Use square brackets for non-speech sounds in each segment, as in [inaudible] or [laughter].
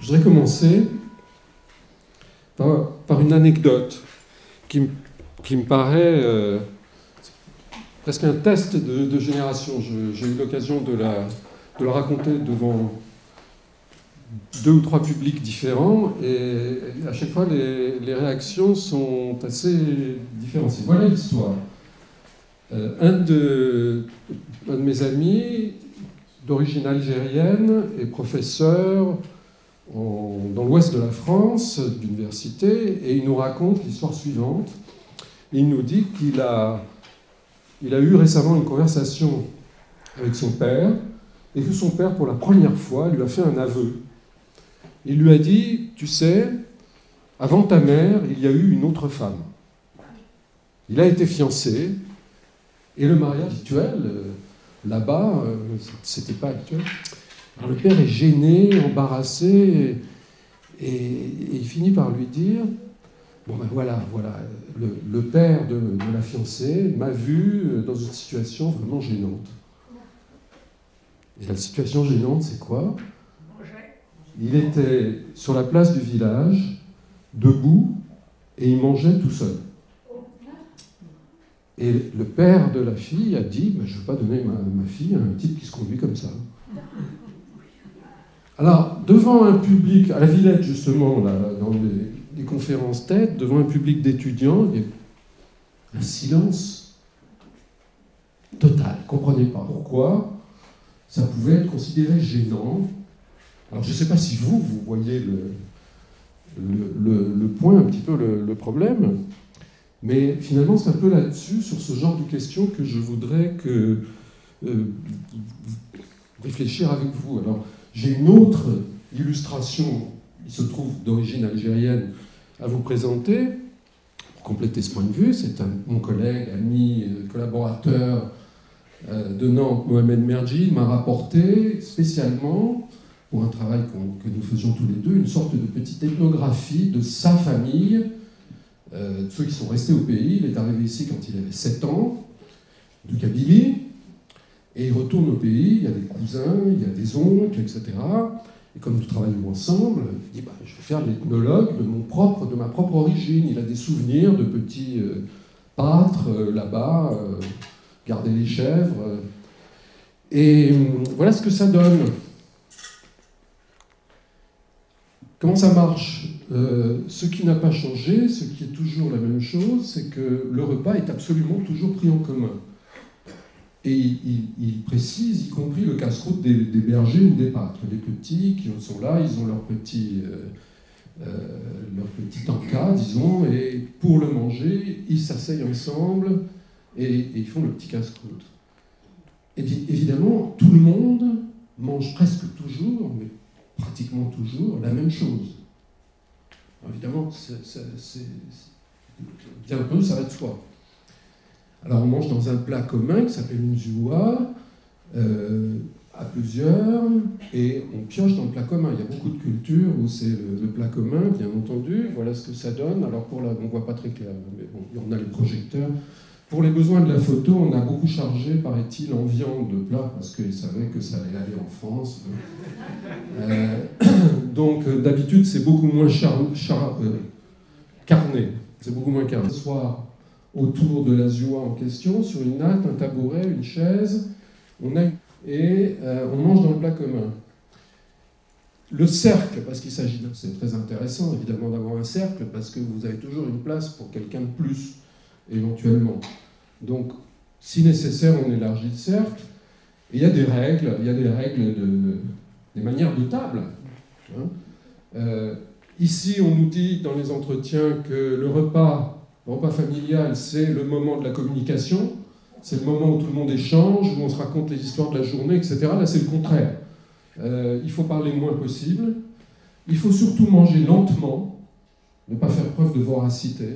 Je voudrais commencer par, une anecdote qui, me- paraît euh, presque un test de, génération. J'ai eu l'occasion de la, raconter devant deux ou trois publics différents et à chaque fois les, réactions sont assez différenciées. Voilà l'histoire. Euh, un de mes amis d'origine algérienne et professeur dans l'ouest de la France d'université et il nous raconte l'histoire suivante. Il nous dit qu'il a, il a eu récemment une conversation avec son père et que son père, pour la première fois, lui a fait un aveu. Il lui a dit, tu sais, avant ta mère, il y a eu une autre femme. Il a été fiancé et le mariage actuel, euh, là-bas, euh, c'était pas actuel. Le père est gêné, embarrassé, et, il finit par lui dire Bon ben voilà, voilà, le, le père de, de la fiancée m'a vu euh, dans une situation vraiment gênante. Et la situation gênante, c'est quoi? Il était sur la place du village, debout, et il mangeait tout seul. Et le père de la fille a dit Je ne veux pas donner ma, fille à un type qui se conduit comme ça. Alors, devant un public, à la Villette justement, dans les, conférences tête, devant un public d'étudiants, il y a un silence total. Ils ne comprenaient pas pourquoi ça pouvait être considéré gênant. Alors, je ne sais pas si vous, vous voyez le, le, point, un petit peu le problème, mais finalement, c'est un peu là-dessus, sur ce genre de questions, que je voudrais euh, réfléchir avec vous. Alors, j'ai une autre illustration, il se trouve d'origine algérienne, à vous présenter. Pour compléter ce point de vue, c'est mon collègue, ami, euh, collaborateur euh, de Nantes, Mohamed Merji, m'a rapporté spécialement, pour un travail que nous faisions tous les deux, une sorte de petite ethnographie de sa famille, de ceux qui sont restés au pays. Il est arrivé ici quand il avait 7 ans, de Kabylie. Et il retourne au pays, il y a des cousins, il y a des oncles, etc. Et comme nous travaillons ensemble, il dit bah, je vais faire l'ethnologue de mon propre, de ma propre origine. Il a des souvenirs de petits euh, pâtres euh, là-bas, euh, garder les chèvres. euh. Et voilà ce que ça donne. Comment ça marche? Euh, Ce qui n'a pas changé, ce qui est toujours la même chose, c'est que le repas est absolument toujours pris en commun. Et il, précise, y compris le casse-croûte des, bergers ou des pâtres. Les petits qui sont là, ils ont leur petit, euh, euh, leur petit encas, disons, et pour le manger, ils s'asseyent ensemble et, et ils font le petit casse-croûte. Évidemment, tout le monde mange presque toujours, mais pratiquement toujours, la même chose. Évidemment, c'est, un peu, ça va de soi. Alors on mange dans un plat commun qui s'appelle une zioua, euh, à plusieurs, et on pioche dans le plat commun. Il y a beaucoup de cultures où c'est le, le plat commun, bien entendu. Voilà ce que ça donne. Alors pour la, on ne voit pas très clair, mais bon, on a les projecteurs. Pour les besoins de la photo, on a beaucoup chargé, paraît-il, en viande de plat, parce qu'ils savaient que ça allait aller en France. Euh, donc euh, d'habitude, c'est beaucoup moins char, char- euh, carné. C'est beaucoup moins carné. Soir, autour de la zioua en question, sur une natte, un tabouret, une chaise, on a et euh, on mange dans le plat commun. Le cercle, parce qu'il s'agit. C'est très intéressant évidemment d'avoir un cercle, parce que vous avez toujours une place pour quelqu'un de plus, éventuellement. Donc, si nécessaire, on élargit le cercle. Et il y a des règles, il y a des règles, de, des manières de table. Hein. Euh, ici, on nous dit dans les entretiens que le repas le repas familial, c'est le moment de la communication, c'est le moment où tout le monde échange, où on se raconte les histoires de la journée, etc. Là, c'est le contraire. Euh, il faut parler le moins possible. Il faut surtout manger lentement, ne pas faire preuve de voracité.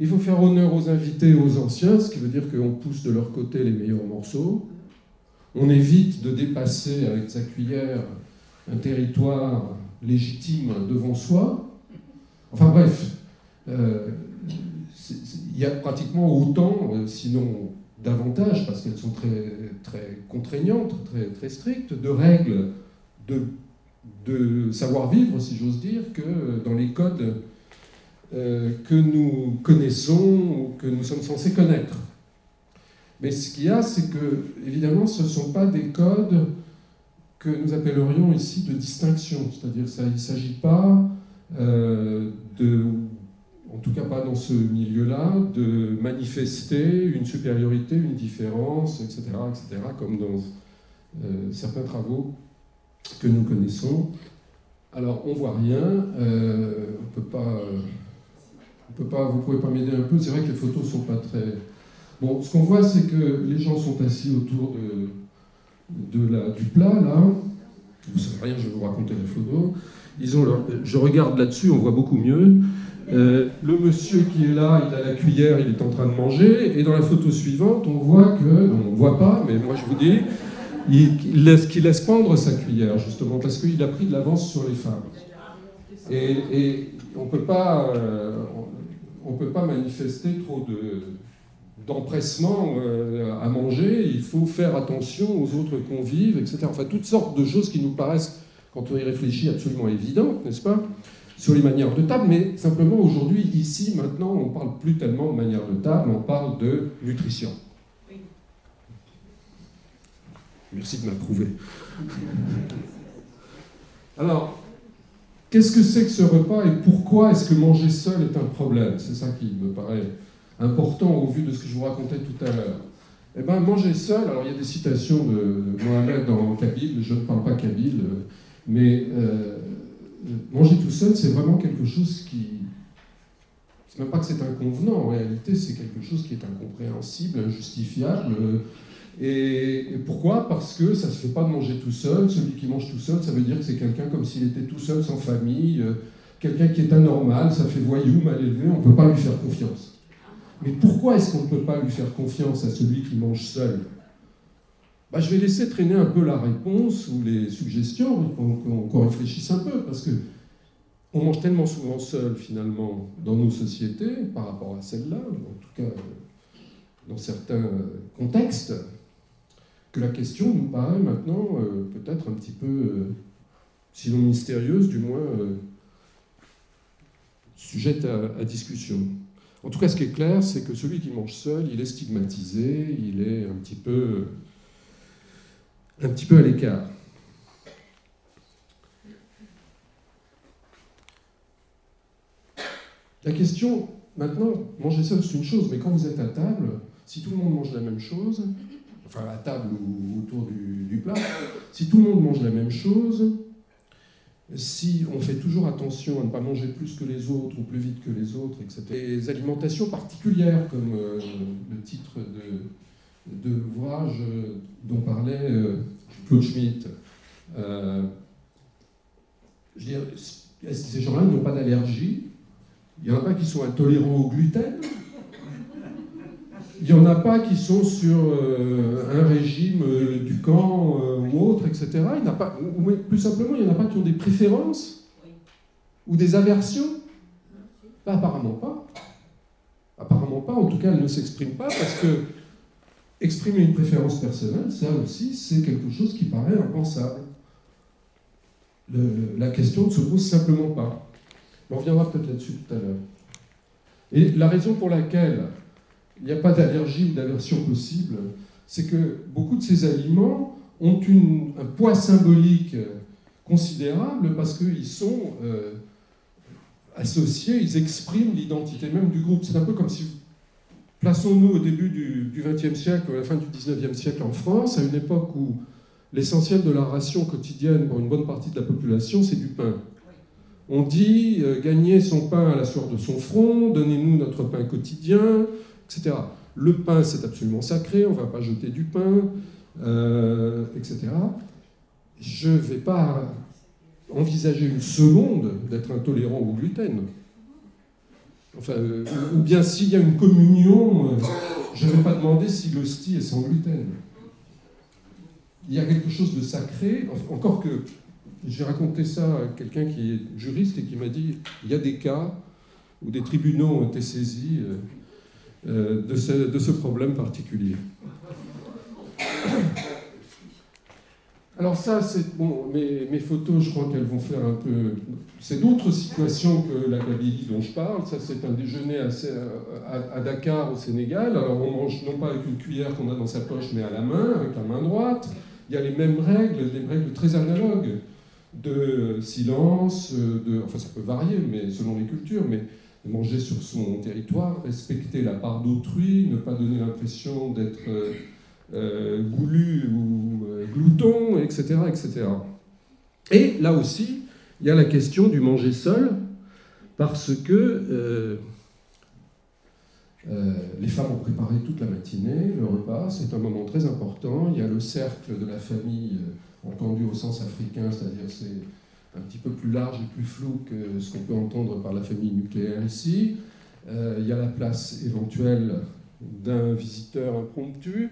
Il faut faire honneur aux invités et aux anciens, ce qui veut dire qu'on pousse de leur côté les meilleurs morceaux. On évite de dépasser avec sa cuillère un territoire légitime devant soi. Enfin bref, euh, il y a pratiquement autant, euh, sinon davantage, parce qu'elles sont très, très contraignantes, très, très strictes, de règles de savoir-vivre, si j'ose dire, que dans les codes euh, que nous connaissons ou que nous sommes censés connaître. Mais ce qu'il y a, c'est que, évidemment, ce ne sont pas des codes que nous appellerions ici de distinction. C'est-à-dire qu'il ne s'agit pas euh, de, en tout cas pas dans ce milieu-là, de manifester une supériorité, une différence, etc., etc., comme dans euh, certains travaux que nous connaissons. Alors, on voit rien, euh, on peut pas, on peut pas, vous pouvez pas m'aider un peu. C'est vrai que les photos sont pas très. Bon, ce qu'on voit, c'est que les gens sont assis autour de, du plat là. Vous savez rien, je vais vous raconter la photo. Je regarde là-dessus, on voit beaucoup mieux. Euh, le monsieur qui est là, il a la cuillère, il est en train de manger. Et dans la photo suivante, on voit que, on ne voit pas, mais moi je vous dis, il, laisse, qu'il laisse pendre sa cuillère, justement, parce qu'il a pris de l'avance sur les femmes. Et, on ne peut pas, euh, on peut pas manifester trop de, d'empressement euh, à manger, il faut faire attention aux autres convives, etc. Enfin, toutes sortes de choses qui nous paraissent, quand on y réfléchit, absolument évidentes, n'est-ce pas sur les manières de table, mais simplement aujourd'hui, ici, maintenant, on ne parle plus tellement de manière de table, on parle de nutrition. Merci de m'approuver. Alors, qu'est-ce que c'est que ce repas et pourquoi est-ce que manger seul est un problème? C'est ça qui me paraît important au vu de ce que je vous racontais tout à l'heure. Eh bien, manger seul, alors il y a des citations de Mohamed en Kabyle, je ne parle pas Kabyle, mais euh, manger tout seul, c'est vraiment quelque chose qui. C'est même pas que c'est inconvenant, en réalité, c'est quelque chose qui est incompréhensible, injustifiable. Et, pourquoi? Parce que ça ne se fait pas de manger tout seul. Celui qui mange tout seul, ça veut dire que c'est quelqu'un comme s'il était tout seul, sans famille, euh, quelqu'un qui est anormal, ça fait voyou, mal élevé, on ne peut pas lui faire confiance. Mais pourquoi est-ce qu'on ne peut pas lui faire confiance à celui qui mange seul? Bah, Je vais laisser traîner un peu la réponse ou les suggestions, qu'on réfléchisse un peu, parce que on mange tellement souvent seul, finalement, dans nos sociétés, par rapport à celle-là, en tout cas dans certains contextes, que la question nous paraît maintenant euh, peut-être un petit peu, euh, sinon mystérieuse, du moins euh, sujette à discussion. En tout cas, ce qui est clair, c'est que celui qui mange seul, il est stigmatisé, il est un petit peu, à l'écart. La question, maintenant, manger seul, c'est une chose, mais quand vous êtes à table, si tout le monde mange la même chose, enfin à table ou autour du plat, si tout le monde mange la même chose, si on fait toujours attention à ne pas manger plus que les autres ou plus vite que les autres, etc. Des alimentations particulières, comme euh, le titre de, de l'ouvrage euh, dont parlait euh, Claude Schmitt. je veux ces gens-là n'ont pas d'allergie? Il n'y en a pas qui sont intolérants au gluten? Il n'y en a pas qui sont sur euh, un régime euh, du camp euh, ou autre, etc. Il a pas, ou, plus simplement, il n'y en a pas qui ont des préférences ou des aversions Apparemment pas. Apparemment pas, en tout cas, elles ne s'expriment pas parce que exprimer une préférence personnelle, ça aussi, c'est quelque chose qui paraît impensable. la question ne se pose simplement pas. On reviendra peut-être là-dessus tout à l'heure. Et la raison pour laquelle il n'y a pas d'allergie ou d'aversion possible, c'est que beaucoup de ces aliments ont un poids symbolique considérable parce qu'ils sont euh, associés, ils expriment l'identité même du groupe. C'est un peu comme si, plaçons-nous au début du XXe siècle, à la fin du XIXe siècle en France, à une époque où l'essentiel de la ration quotidienne pour une bonne partie de la population, c'est du pain. On dit euh, gagner son pain à la sueur de son front, donnez-nous notre pain quotidien, le pain, c'est absolument sacré, on ne va pas jeter du pain, euh, etc. Je ne vais pas envisager une seconde d'être intolérant au gluten. Enfin, euh, ou bien s'il y a une communion, euh, je ne vais pas demander si l'hostie est sans gluten. Il y a quelque chose de sacré, encore que j'ai raconté ça à quelqu'un qui est juriste et qui m'a dit il y a des cas où des tribunaux ont été saisis de ce, problème particulier. Alors ça, c'est mes, photos, je crois qu'elles vont faire un peu... C'est d'autres situations que la Kabylie dont je parle. Ça, c'est un déjeuner à, Dakar, au Sénégal. Alors on mange non pas avec une cuillère qu'on a dans sa poche, mais à la main, avec la main droite. Il y a les mêmes règles, des règles très analogues de silence, de... Enfin, ça peut varier, mais selon les cultures, mais manger sur son territoire, respecter la part d'autrui, ne pas donner l'impression d'être... Euh, euh, goulu ou euh, glouton, etc., etc. Et là aussi, il y a la question du manger seul, parce que euh, les femmes ont préparé toute la matinée le repas, c'est un moment très important. Il y a le cercle de la famille, entendu au sens africain, c'est-à-dire c'est un petit peu plus large et plus flou que ce qu'on peut entendre par la famille nucléaire ici. il y a la place éventuelle d'un visiteur impromptu.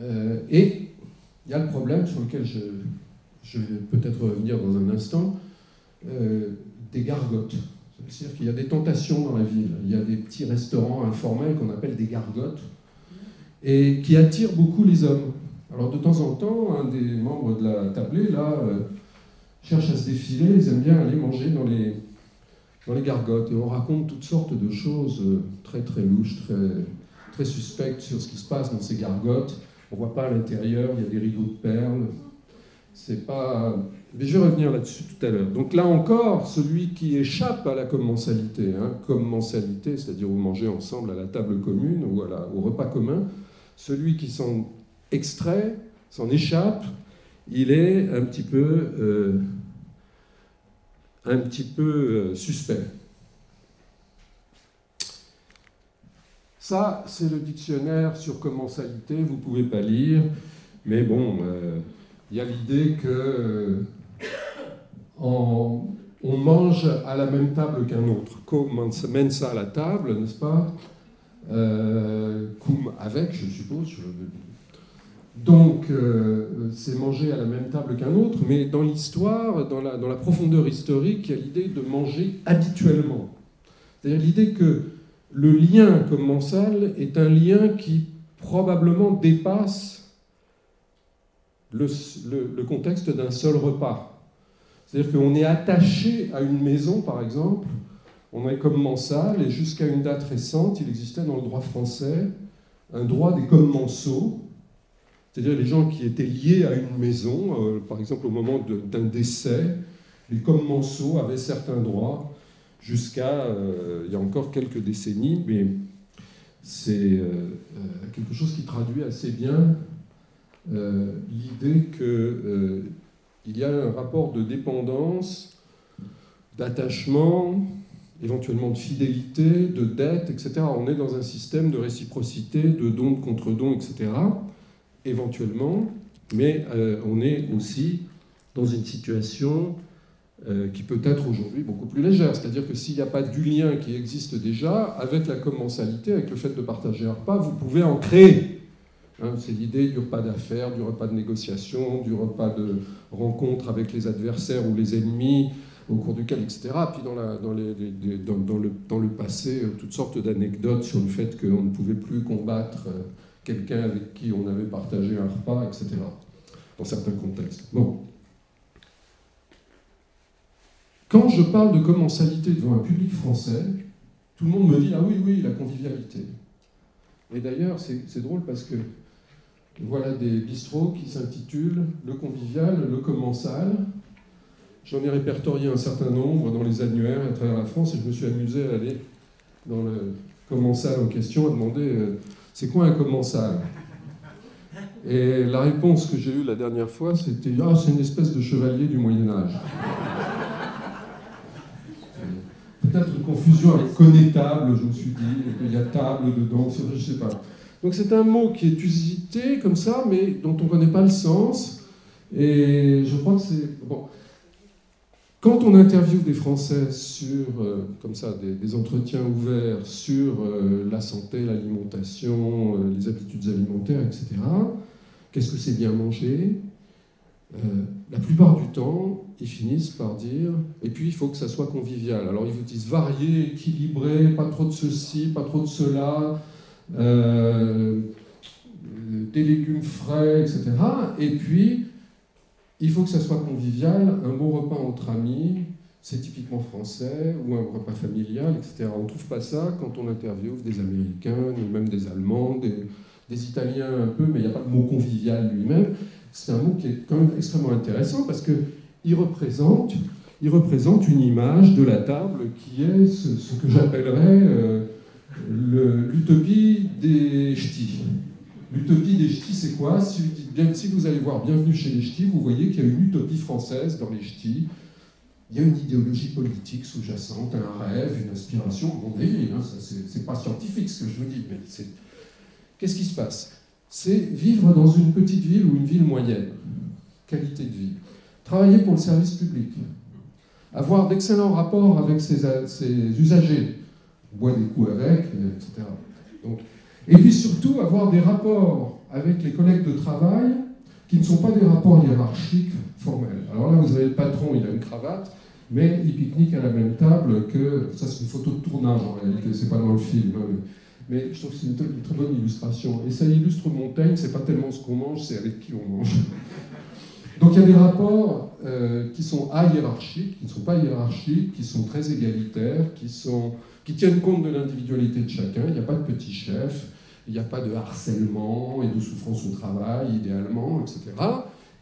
Euh, et il y a le problème sur lequel je, je vais peut-être revenir dans un instant, euh, des gargotes. C'est-à-dire qu'il y a des tentations dans la ville. Il y a des petits restaurants informels qu'on appelle des gargotes et qui attirent beaucoup les hommes. Alors de temps en temps, un des membres de la tablée, là, euh, cherche à se défiler, ils aiment bien aller manger dans les, dans les gargotes. Et on raconte toutes sortes de choses très très louches, très, très suspectes sur ce qui se passe dans ces gargotes. On ne voit pas à l'intérieur, il y a des rideaux de perles. C'est pas. Mais je vais revenir là-dessus tout à l'heure. Donc là encore, celui qui échappe à la commensalité, hein, commensalité, c'est-à-dire vous mangez ensemble à la table commune ou au repas commun, celui qui s'en extrait, s'en échappe, il est un petit peu, euh, un petit peu euh, suspect. Ça, c'est le dictionnaire sur commensalité, vous ne pouvez pas lire, mais bon, euh, il y a l'idée que euh, on mange à la même table qu'un autre. mène ça à la table, n'est-ce pas? Euh, Cum avec, je suppose. Donc, c'est manger à la même table qu'un autre, mais dans l'histoire, dans la, profondeur historique, il y a l'idée de manger habituellement. C'est-à-dire l'idée que le lien commensal est un lien qui probablement dépasse le, contexte d'un seul repas. C'est-à-dire qu'on est attaché à une maison, par exemple, on est commensal, et jusqu'à une date récente, il existait dans le droit français un droit des commensaux, c'est-à-dire les gens qui étaient liés à une maison, euh, par exemple au moment d'un décès, les commensaux avaient certains droits jusqu'à euh, il y a encore quelques décennies, mais c'est euh, quelque chose qui traduit assez bien l'idée qu'il y a un rapport de dépendance, d'attachement, éventuellement de fidélité, de dette, etc. On est dans un système de réciprocité, de don contre don, etc. Éventuellement, mais on est aussi dans une situation euh, qui peut être aujourd'hui beaucoup plus légère. C'est-à-dire que s'il n'y a pas du lien qui existe déjà, avec la commensalité, avec le fait de partager un repas, vous pouvez en créer. Hein, c'est l'idée du repas d'affaires, du repas de négociation, du repas de rencontre avec les adversaires ou les ennemis, au cours duquel, etc. Puis dans, le, passé, euh, toutes sortes d'anecdotes sur le fait qu'on ne pouvait plus combattre euh, quelqu'un avec qui on avait partagé un repas, etc. Dans certains contextes. Bon. Quand je parle de commensalité devant un public français, tout le monde me dit Ah oui, oui, la convivialité. Et d'ailleurs, c'est drôle parce que voilà des bistrots qui s'intitulent Le convivial, le commensal. J'en ai répertorié un certain nombre dans les annuaires à travers la France et je me suis amusé à aller dans le commensal en question à demander euh, C'est quoi un commensal Et la réponse que j'ai eue la dernière fois, c'était Ah, c'est une espèce de chevalier du Moyen-Âge peut-être une confusion avec connétable, je me suis dit, il y a table dedans, je ne sais pas. Donc c'est un mot qui est usité comme ça, mais dont on ne connaît pas le sens. Et je crois que c'est... Bon. Quand on interviewe des Français sur, euh, comme ça, des, entretiens ouverts sur euh, la santé, l'alimentation, euh, les habitudes alimentaires, etc., qu'est-ce que c'est bien manger? La plupart du temps, ils finissent par dire, et puis il faut que ça soit convivial. Alors ils vous disent varié, équilibré, pas trop de ceci, pas trop de cela, des légumes frais, etc. Et puis, il faut que ça soit convivial, un bon repas entre amis, c'est typiquement français, ou un repas familial, etc. On ne trouve pas ça quand on interviewe des Américains, ou même des Allemands, des, Italiens un peu, mais il n'y a pas de mot convivial lui-même. C'est un mot qui est quand même extrêmement intéressant parce qu'il représente, il représente une image de la table qui est ce, que j'appellerais euh, l'utopie des ch'tis. L'utopie des ch'tis, c'est quoi? Si vous allez voir Bienvenue chez les ch'tis, vous voyez qu'il y a une utopie française dans les ch'tis. Il y a une idéologie politique sous-jacente, un rêve, une aspiration, délire, hein, c'est pas scientifique ce que je vous dis, mais qu'est-ce qui se passe? C'est vivre dans une petite ville ou une ville moyenne, qualité de vie, travailler pour le service public, avoir d'excellents rapports avec ses, usagers, boire des coups avec, etc. et puis surtout avoir des rapports avec les collègues de travail qui ne sont pas des rapports hiérarchiques formels. Alors là, vous avez le patron, il a une cravate, mais il pique-nique à la même table que. Ça, c'est une photo de tournage en réalité, c'est pas dans le film. Hein, mais, je trouve que c'est une, très bonne illustration. Et ça illustre Montaigne, c'est pas tellement ce qu'on mange, c'est avec qui on mange. [laughs] Donc il y a des rapports euh, qui sont hiérarchiques, qui ne sont pas hiérarchiques, qui sont très égalitaires, qui, sont, qui tiennent compte de l'individualité de chacun. Il n'y a pas de petit chef, il n'y a pas de harcèlement et de souffrance au travail, idéalement, etc.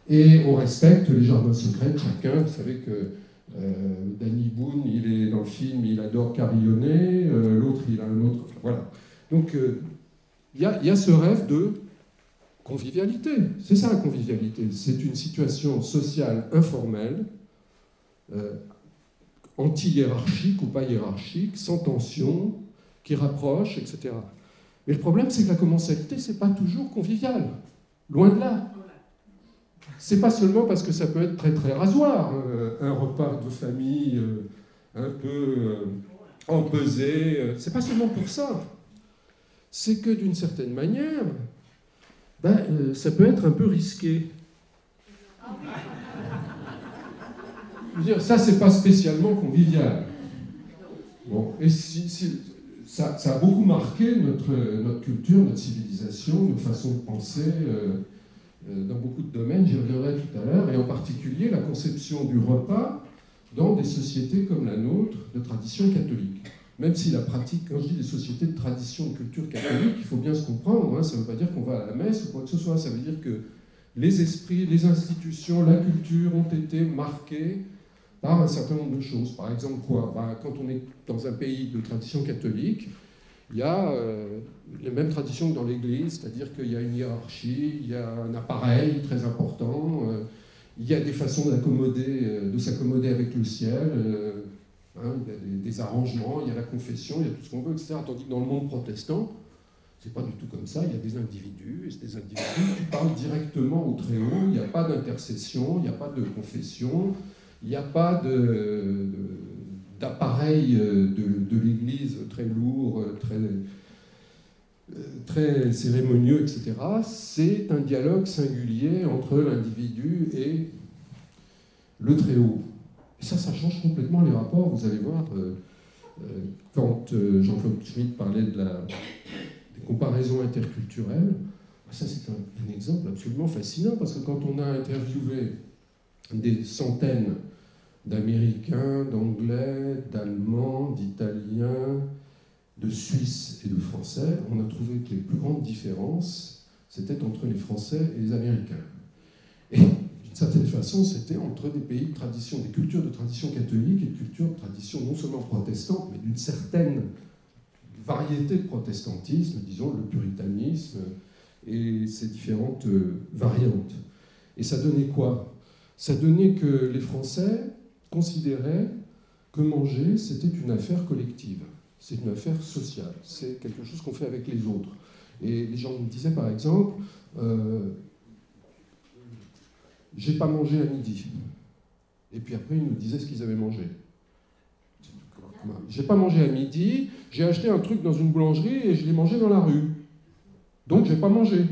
Et on respecte les jardins secrets de chacun. Vous savez que euh, Danny Boone, il est dans le film, il adore carillonner, euh, l'autre, il a un autre. voilà. Donc, euh, il y, a ce rêve de convivialité. C'est ça la convivialité. C'est une situation sociale informelle, anti-hiérarchique ou pas hiérarchique, sans tension, qui rapproche, etc. Mais le problème, c'est que la commensalité, c'est pas toujours convivial. Loin de là. C'est pas seulement parce que ça peut être très très rasoir, euh, un repas de famille euh, un peu euh, empesé. c'est pas seulement pour ça. C'est que d'une certaine manière, ben, ça peut être un peu risqué. Je veux dire, ça, c'est pas spécialement convivial. Bon, et si, ça, a beaucoup marqué notre, notre culture, notre civilisation, notre façon de penser. Euh, dans beaucoup de domaines, j'y reviendrai tout à l'heure, et en particulier la conception du repas dans des sociétés comme la nôtre de tradition catholique. Même si la pratique, quand je dis des sociétés de tradition, de culture catholique, il faut bien se comprendre, hein, ça ne veut pas dire qu'on va à la messe ou quoi que ce soit, ça veut dire que les esprits, les institutions, la culture ont été marqués un certain nombre de choses. Par exemple, quoi bah, Quand on est dans un pays de tradition catholique, il y a euh, les mêmes traditions que dans l'Église, c'est-à-dire qu'il y a une hiérarchie, il y a un appareil très important, euh, il y a des façons euh, de s'accommoder avec le ciel, hein, il y a des, arrangements, il y a la confession, il y a tout ce qu'on veut, etc. Tandis que dans le monde protestant, c'est pas du tout comme ça, il y a des individus, et des individus qui parlent directement au Très-Haut, il n'y a pas d'intercession, il n'y a pas de confession, il n'y a pas de d'appareils euh, de, l'Église très lourds, euh, très, euh, très cérémonieux, etc., c'est un dialogue singulier entre l'individu et le Très-Haut. Et ça, ça change complètement les rapports. Vous allez voir, quand Jean-Claude Schmitt parlait de la, des comparaisons interculturelles, ça c'est un, exemple absolument fascinant parce que quand on a interviewé des centaines d'Américains, d'Anglais, d'Allemands, d'Italiens, de Suisses et de Français, on a trouvé que les plus grandes différences, c'était entre les Français et les Américains. Et d'une certaine façon, c'était entre des pays de tradition, des cultures de tradition catholique et de cultures de tradition non seulement protestante, mais d'une certaine variété de protestantisme, disons le puritanisme et ses différentes euh, variantes. Et ça donnait quoi? Ça donnait que les Français considérait que manger, c'était une affaire collective, c'est une affaire sociale, c'est quelque chose qu'on fait avec les autres. Et les gens me disaient par exemple, euh, j'ai pas mangé à midi. Et puis après, ils nous disaient ce qu'ils avaient mangé. J'ai pas mangé à midi, j'ai acheté un truc dans une boulangerie et je l'ai mangé dans la rue. Donc j'ai pas mangé.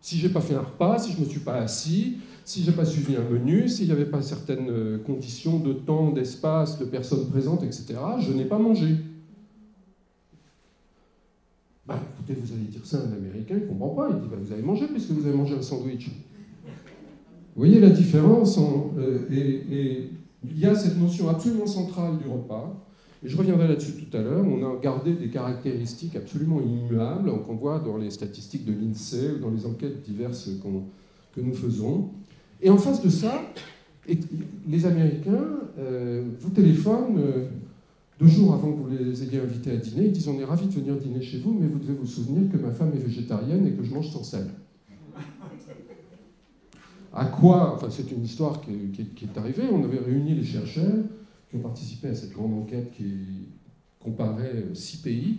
Si j'ai pas fait un repas, si je me suis pas assis, si je n'ai pas suivi un menu, s'il n'y avait pas certaines euh, conditions de temps, d'espace, de personnes présentes, etc., je n'ai pas mangé. Bah écoutez, vous allez dire ça à un Américain, il ne comprend pas. Il dit bah, Vous avez mangé puisque vous avez mangé un sandwich. voyez la différence et, il y a cette notion absolument centrale du repas. Et je reviendrai là-dessus tout à l'heure. On a gardé des caractéristiques absolument immuables qu'on voit dans les statistiques de l'INSEE ou dans les enquêtes diverses que nous faisons. Et en face de ça, les Américains vous téléphonent deux jours avant que vous les ayez invités à dîner, ils disent On est ravis de venir dîner chez vous, mais vous devez vous souvenir que ma femme est végétarienne et que je mange sans sel. À quoi Enfin, c'est une histoire qui est, arrivée. On avait réuni les chercheurs qui ont participé à cette grande enquête qui comparait six pays.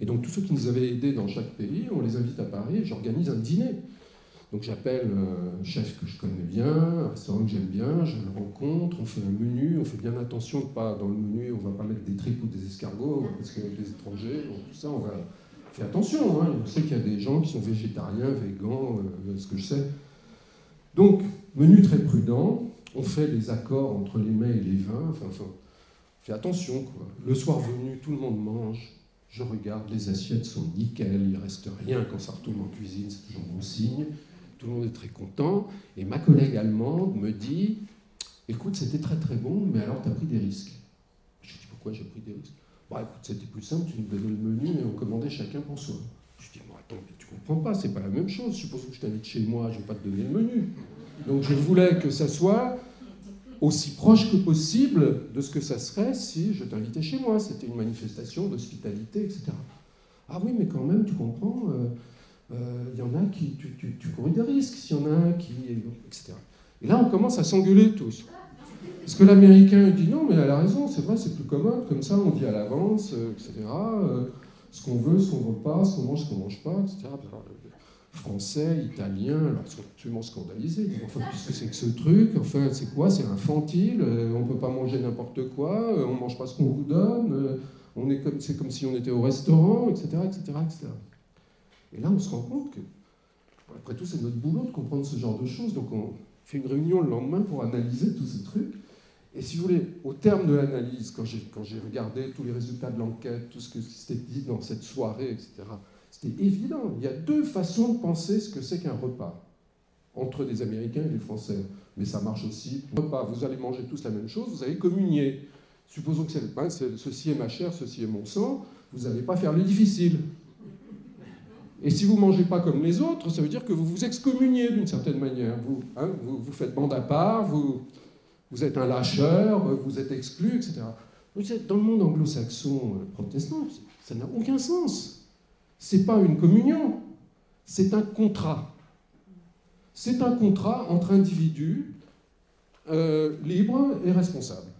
Et donc, tous ceux qui nous avaient aidés dans chaque pays, on les invite à Paris et j'organise un dîner. Donc j'appelle un chef que je connais bien, un restaurant que j'aime bien, je le rencontre, on fait un menu, on fait bien attention de pas dans le menu, on va pas mettre des tripes ou des escargots, parce que les étrangers, tout ça, on va faire attention. Hein. On sait qu'il y a des gens qui sont végétariens, végans, euh, ce que je sais. Donc, menu très prudent, on fait les accords entre les mets et les vins, enfin, enfin fait attention. Quoi. Le soir venu, tout le monde mange, je regarde, les assiettes sont nickel, il reste rien quand ça retourne en cuisine, c'est toujours bon signe tout le monde est très content. Et ma collègue allemande me dit Écoute, c'était très très bon, mais alors tu as pris des risques. Je dis Pourquoi j'ai pris des risques? Bah écoute, c'était plus simple, tu nous donnais le menu et on commandait chacun pour soi. Je dis Bon, attends, mais tu comprends pas, c'est pas la même chose. Suppose que je t'invite chez moi, je vais pas te donner le menu. Donc je voulais que ça soit aussi proche que possible de ce que ça serait si je t'invitais chez moi. C'était une manifestation d'hospitalité, etc. Ah oui, mais quand même, tu comprends, euh, il euh, y en a qui, tu, tu, des risques, s'il y en a un qui, etc. Et là, on commence à s'engueuler tous. Parce que l'Américain dit non, mais elle a raison, c'est vrai, c'est plus commode, comme ça, on dit à l'avance, euh, etc. Euh, ce qu'on veut, ce qu'on veut pas, ce qu'on mange, ce qu'on mange pas, etc. Français, Italien, alors ils sont absolument scandalisés. Enfin, qu'est-ce que c'est que ce truc Enfin, c'est quoi C'est infantile, on peut pas manger n'importe quoi, on mange pas ce qu'on vous donne, on est comme, c'est comme si on était au restaurant, etc. etc., etc. Et là, on se rend compte que, après tout, c'est notre boulot de comprendre ce genre de choses. Donc, on fait une réunion le lendemain pour analyser tous ces trucs. Et si vous voulez, au terme de l'analyse, quand j'ai, regardé tous les résultats de l'enquête, tout ce qui s'était dit dans cette soirée, etc., c'était évident. Il y a deux façons de penser ce que c'est qu'un repas entre des Américains et des Français. Mais ça marche aussi. Repas, vous allez manger tous la même chose, vous allez communier. Supposons que c'est, ceci est ma chair, ceci est mon sang, vous n'allez pas faire le difficile. Et si vous ne mangez pas comme les autres, ça veut dire que vous vous excommuniez d'une certaine manière. Vous, hein, vous, faites bande à part, vous, vous êtes un lâcheur, vous êtes exclu, etc. Dans le monde anglo-saxon euh, protestant, ça n'a aucun sens. C'est pas une communion, c'est un contrat. C'est un contrat entre individus euh, libres et responsables.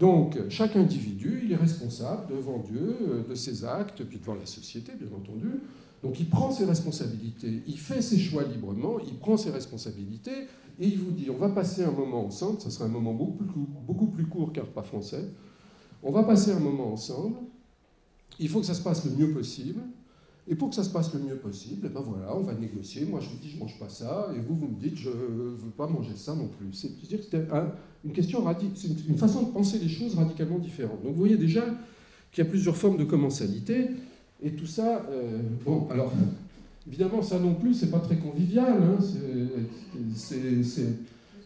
Donc, chaque individu, il est responsable devant Dieu euh, de ses actes, puis devant la société, bien entendu. Donc, il prend ses responsabilités, il fait ses choix librement, il prend ses responsabilités, et il vous dit on va passer un moment ensemble, ça sera un moment beaucoup plus, beaucoup plus court car pas français. On va passer un moment ensemble, il faut que ça se passe le mieux possible, et pour que ça se passe le mieux possible, eh ben voilà, on va négocier. Moi, je vous dis, je ne mange pas ça, et vous, vous me dites, je ne veux pas manger ça non plus. C'est-à-dire que c'était une question c'est une façon de penser les choses radicalement différente. Donc, vous voyez déjà qu'il y a plusieurs formes de commensalité, et tout ça, euh, bon, alors, évidemment, ça non plus, c'est pas très convivial. Hein, c'est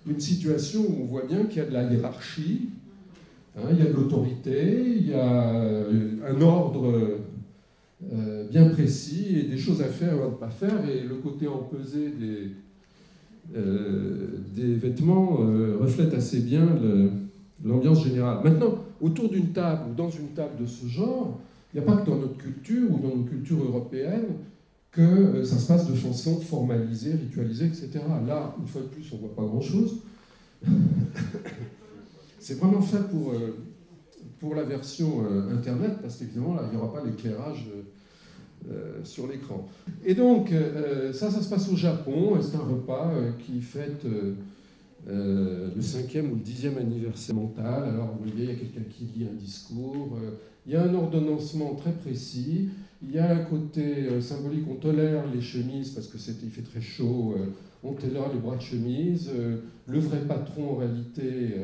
une situation où on voit bien qu'il y a de la hiérarchie, hein, il y a de l'autorité, il y a euh, un ordre euh, bien précis et des choses à faire ou à ne pas faire. Et le côté empesé des, des vêtements euh, reflète assez bien l'ambiance générale. Maintenant, autour d'une table ou dans une table de ce genre, il n'y a pas que dans notre culture ou dans nos cultures européennes que ça se passe de façon formalisée, ritualisée, etc. Là, une fois de plus, on ne voit pas grand-chose. [coughs] C'est vraiment fait pour, pour la version Internet, parce qu'évidemment, là, il n'y aura pas l'éclairage euh, sur l'écran. Et donc, euh, ça, ça se passe au Japon, c'est un repas euh, qui fête le cinquième ou le dixième anniversaire mental. Alors, vous voyez, il y a quelqu'un qui lit un discours, il y a un ordonnancement très précis, il y a un côté symbolique, on tolère les chemises parce que il fait très chaud, on tolère les bras de chemise. le vrai patron, en réalité,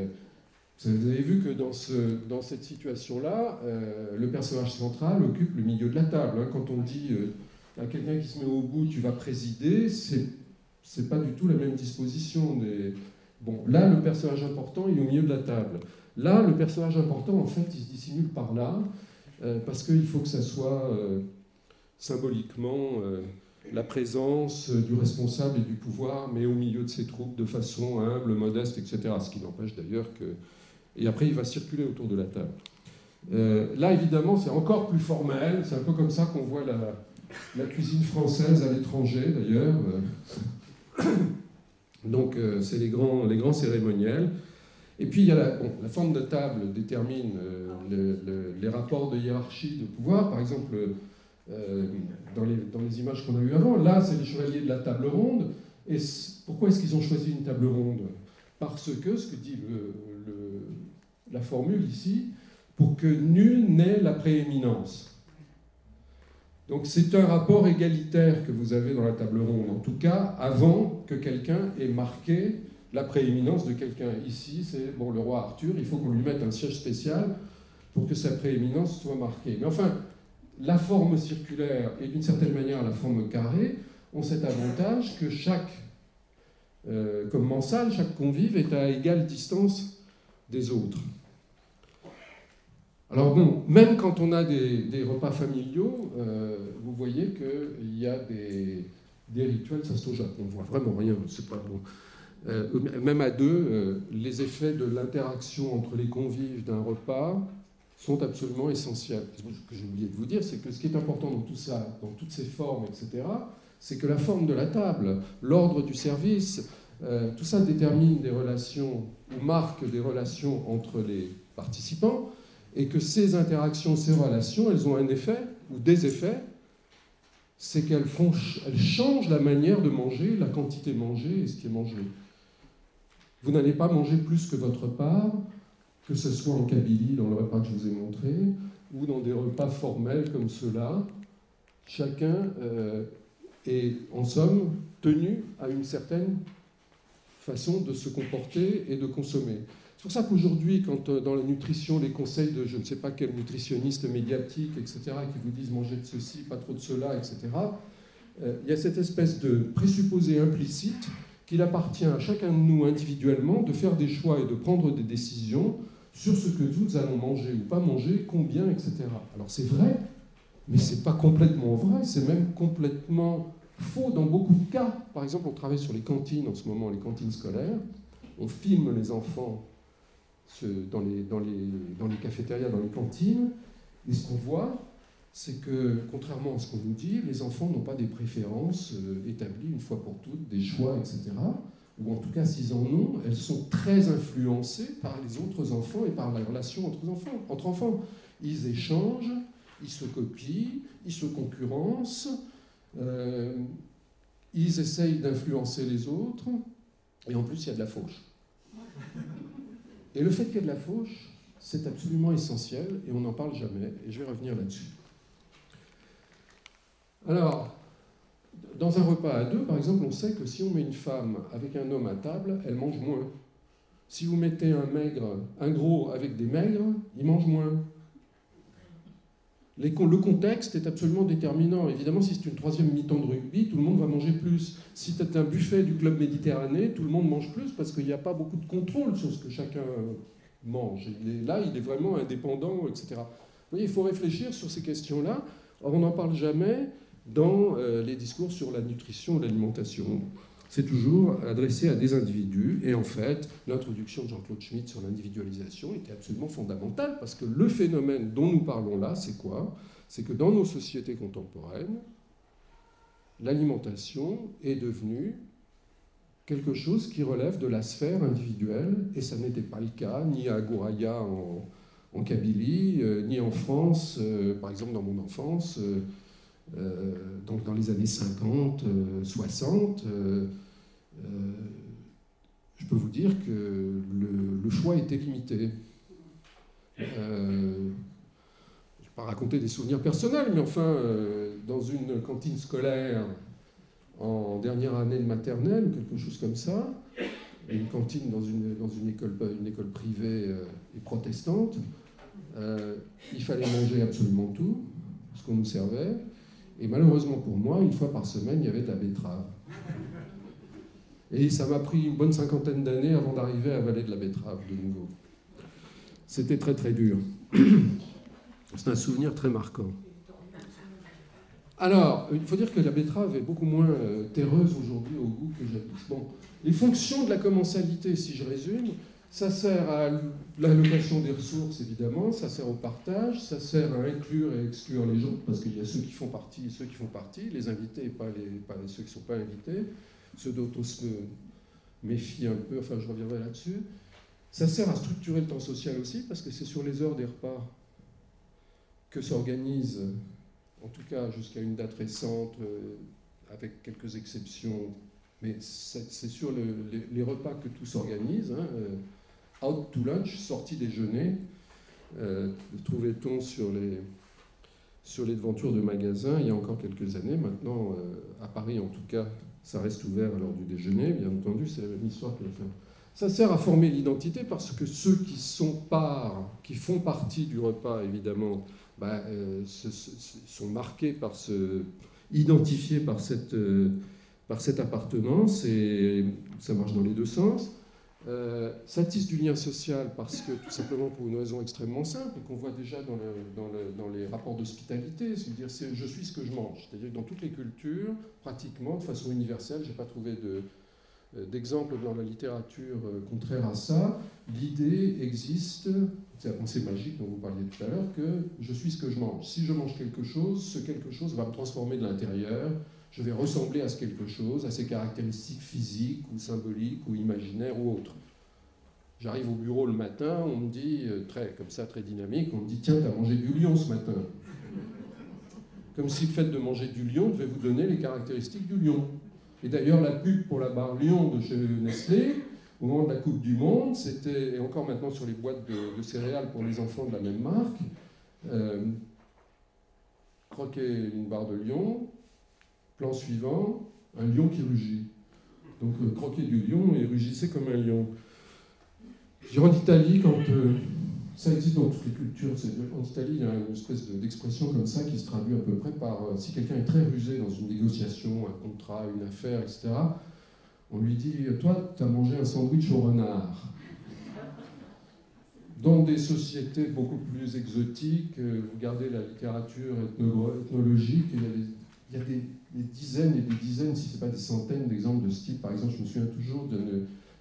vous avez vu que dans, ce, dans cette situation-là, euh, le personnage central occupe le milieu de la table. Hein. Quand on dit euh, à quelqu'un qui se met au bout, tu vas présider, c'est c'est pas du tout la même disposition. Bon, là, le personnage important, est au milieu de la table. Là, le personnage important, en fait, il se dissimule par là, euh, parce qu'il faut que ça soit symboliquement la présence du responsable et du pouvoir, mais au milieu de ses troupes, de façon humble, modeste, etc. Ce qui n'empêche d'ailleurs que... Et après, il va circuler autour de la table. là, évidemment, c'est encore plus formel. C'est un peu comme ça qu'on voit la, cuisine française à l'étranger, d'ailleurs. [coughs] Donc, c'est les grands, les grands cérémoniels. Et puis, il y a la, forme de table détermine euh, les rapports de hiérarchie de pouvoir. Par exemple, euh, dans, les, images qu'on a vues avant, là, c'est les chevaliers de la table ronde. Et pourquoi est-ce qu'ils ont choisi une table ronde? Parce que, ce que dit le, la formule ici, pour que nul n'ait la prééminence. Donc c'est un rapport égalitaire que vous avez dans la table ronde, en tout cas avant que quelqu'un ait marqué la prééminence de quelqu'un. Ici, c'est bon, le roi Arthur, il faut qu'on lui mette un siège spécial pour que sa prééminence soit marquée. Mais enfin, la forme circulaire et d'une certaine manière la forme carrée ont cet avantage que chaque euh, commensal, chaque convive est à égale distance des autres. Alors bon, même quand on a des, repas familiaux, euh, vous voyez qu'il y a des, rituels, ça se Japon, on voit vraiment rien, c'est pas bon. Euh, même à deux, euh, les effets de l'interaction entre les convives d'un repas sont absolument essentiels. Ce que j'ai oublié de vous dire, c'est que ce qui est important dans tout ça, dans toutes ces formes, etc., c'est que la forme de la table, l'ordre du service, tout ça détermine des relations ou marque des relations entre les participants, et que ces interactions, ces relations, elles ont un effet ou des effets, c'est qu'elles elles changent la manière de manger, la quantité mangée et ce qui est mangé. Vous n'allez pas manger plus que votre part, que ce soit en Kabylie, dans le repas que je vous ai montré, ou dans des repas formels comme ceux-là. Chacun euh, est, en somme, tenu à une certaine façon de se comporter et de consommer. C'est pour ça qu'aujourd'hui, quand euh, dans la nutrition, les conseils de je ne sais pas quel nutritionniste médiatique, etc., qui vous disent manger de ceci, pas trop de cela, etc., euh, il y a cette espèce de présupposé implicite qu'il appartient à chacun de nous individuellement de faire des choix et de prendre des décisions sur ce que nous allons manger ou pas manger, combien, etc. Alors c'est vrai, mais c'est pas complètement vrai, c'est même complètement faux dans beaucoup de cas. Par exemple, on travaille sur les cantines en ce moment, les cantines scolaires. On filme les enfants dans les, dans dans les cafétérias, dans les cantines, et ce qu'on voit, c'est que, contrairement à ce qu'on nous dit, les enfants n'ont pas des préférences euh, établies une fois pour toutes, des choix, etc. Ou en tout cas, s'ils en ont, elles sont très influencées par les autres enfants et par la relation entre enfants. Entre enfants. Ils échangent, ils se copient, ils se concurrencent, euh, ils essayent d'influencer les autres, et en plus, il y a de la fauche. [laughs] Et le fait qu'il y ait de la fauche, c'est absolument essentiel, et on n'en parle jamais, et je vais revenir là-dessus. Alors, dans un repas à deux, par exemple, on sait que si on met une femme avec un homme à table, elle mange moins. Si vous mettez un maigre, un gros avec des maigres, il mange moins. Le contexte est absolument déterminant. Évidemment, si c'est une troisième mi-temps de rugby, tout le monde va manger plus. Si c'est un buffet du club méditerranéen, tout le monde mange plus parce qu'il n'y a pas beaucoup de contrôle sur ce que chacun mange. là, il est vraiment indépendant, etc. Vous voyez, il faut réfléchir sur ces questions-là. On n'en parle jamais dans euh, les discours sur la nutrition l'alimentation. C'est toujours adressé à des individus. Et en fait, l'introduction de Jean-Claude Schmitt sur l'individualisation était absolument fondamentale parce que le phénomène dont nous parlons là, c'est quoi? C'est que dans nos sociétés contemporaines, l'alimentation est devenue quelque chose qui relève de la sphère individuelle, et ça n'était pas le cas ni à Gouraya en, Kabylie, euh, ni en France, euh, par exemple dans mon enfance. Euh, donc dans les années 50, 60, euh, euh, je peux vous dire que le, choix était limité. je ne vais pas raconter des souvenirs personnels, mais enfin, dans une cantine scolaire en dernière année de maternelle quelque chose comme ça, une cantine dans une école privée et protestante, il fallait manger absolument tout, ce qu'on nous servait. Et malheureusement pour moi, une fois par semaine, il y avait de la betterave. Et ça m'a pris une bonne cinquantaine d'années avant d'arriver à Vallée de la Betterave de nouveau. C'était très très dur. [clears throat] C'est un souvenir très marquant. Alors, il faut dire que la betterave est beaucoup moins euh, terreuse aujourd'hui au goût que jadis. Bon, les fonctions de la commensalité, si je résume, ça sert à l'allocation des ressources, évidemment, ça sert au partage, ça sert à inclure et exclure les gens, parce qu'il y a ceux qui font partie et ceux qui font partie, les invités et pas, les, pas ceux qui ne sont pas invités, ceux dont on se méfie un peu, enfin je reviendrai là-dessus. Ça sert à structurer le temps social aussi, parce que c'est sur les heures des repas que s'organise, en tout cas jusqu'à une date récente, euh, avec quelques exceptions, mais c'est sur les, repas que tout s'organise. Hein, euh, out to lunch, sortie déjeuner, euh, trouvait-on sur les, sur les devantures de magasins il y a encore quelques années. Maintenant, à Paris en tout cas, ça reste ouvert à du déjeuner, bien entendu, c'est la même histoire que la fin. Ça sert à former l'identité parce que ceux qui sont part, qui font partie du repas, évidemment, bah, euh, sont marqués par ce, identifiés par cette, euh, par cette appartenance, et ça marche dans les deux sens. Euh, du lien social parce que, tout simplement pour une raison extrêmement simple, qu'on voit déjà dans, les rapports d'hospitalité, c'est-à-dire je suis ce que je mange. C'est-à-dire que dans toutes les cultures, pratiquement, de façon universelle, je n'ai pas trouvé euh, d'exemples dans la littérature euh, contraire à ça, l'idée existe, c'est la pensée magique dont vous parliez tout à l'heure, que je suis ce que je mange. Si je mange quelque chose, ce quelque chose va me transformer de l'intérieur, je vais ressembler à ce quelque chose, à ses caractéristiques physiques ou symboliques ou imaginaires ou autres. J'arrive au bureau le matin, on me dit, euh, très, comme ça, très dynamique, on me dit Tiens, tu as mangé du lion ce matin. Comme si le fait de manger du lion devait vous donner les caractéristiques du lion. Et d'ailleurs, la pub pour la barre Lyon de chez Nestlé, au moment de la Coupe du Monde, c'était, et encore maintenant sur les boîtes de, céréales pour les enfants de la même marque, euh, croquer une barre de lion, plan suivant, un lion qui rugit. Donc euh, croquer du lion et rugissez comme un lion. En Italie, quand euh, ça existe dans toutes les cultures. En Italie, il y a une espèce d'expression comme ça qui se traduit à peu près par euh, si quelqu'un est très rusé dans une négociation, un contrat, une affaire, etc., on lui dit Toi, tu as mangé un sandwich au renard. Dans des sociétés beaucoup plus exotiques, vous regardez la littérature ethnologique, il y a des, dizaines et des dizaines, si ce n'est pas des centaines d'exemples de ce type. Par exemple, je me souviens toujours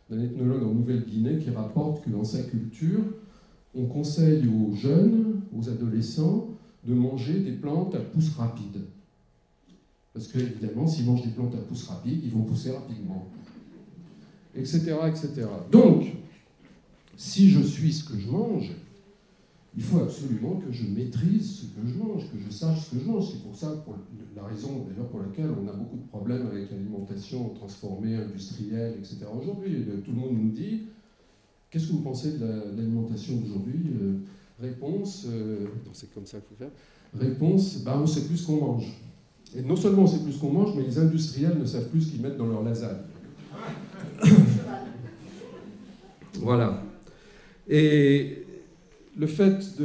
d'un ethnologue en Nouvelle-Guinée qui rapporte que dans sa culture, on conseille aux jeunes, aux adolescents, de manger des plantes à pousse rapide. Parce que, évidemment, s'ils mangent des plantes à pousse rapide, ils vont pousser rapidement. Etc. etc. Donc, si je suis ce que je mange, il faut absolument que je maîtrise ce que je mange, que je sache ce que je mange. C'est pour ça, pour la raison d'ailleurs pour laquelle on a beaucoup de problèmes avec l'alimentation transformée, industrielle, etc. Aujourd'hui, tout le monde nous dit Qu'est-ce que vous pensez de l'alimentation d'aujourd'hui euh, Réponse, euh, c'est comme ça qu'il faut faire. Réponse, bah, on sait plus ce qu'on mange. Et non seulement on sait plus ce qu'on mange, mais les industriels ne savent plus ce qu'ils mettent dans leur lasagne. [coughs] voilà. Et le fait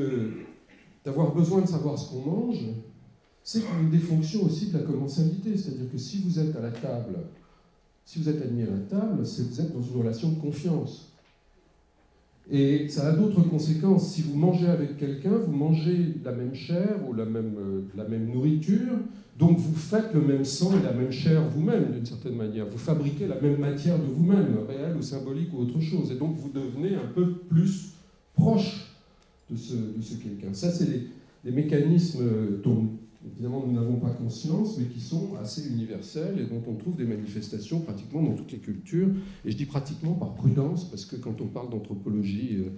d'avoir besoin de savoir ce qu'on mange, c'est une des fonctions aussi de la commensalité. C'est-à-dire que si vous êtes à la table, si vous êtes admis à la table, c'est vous êtes dans une relation de confiance. Et ça a d'autres conséquences. Si vous mangez avec quelqu'un, vous mangez la même chair ou euh, la même nourriture, donc vous faites le même sang et la même chair vous-même, d'une certaine manière. Vous fabriquez la même matière de vous-même, réelle ou symbolique ou autre chose. Et donc vous devenez un peu plus proche de ce, quelqu'un. Ça, c'est les, mécanismes dont évidemment nous n'avons pas conscience, mais qui sont assez universels et dont on trouve des manifestations pratiquement dans toutes les cultures. Et je dis pratiquement par prudence, parce que quand on parle d'anthropologie, euh,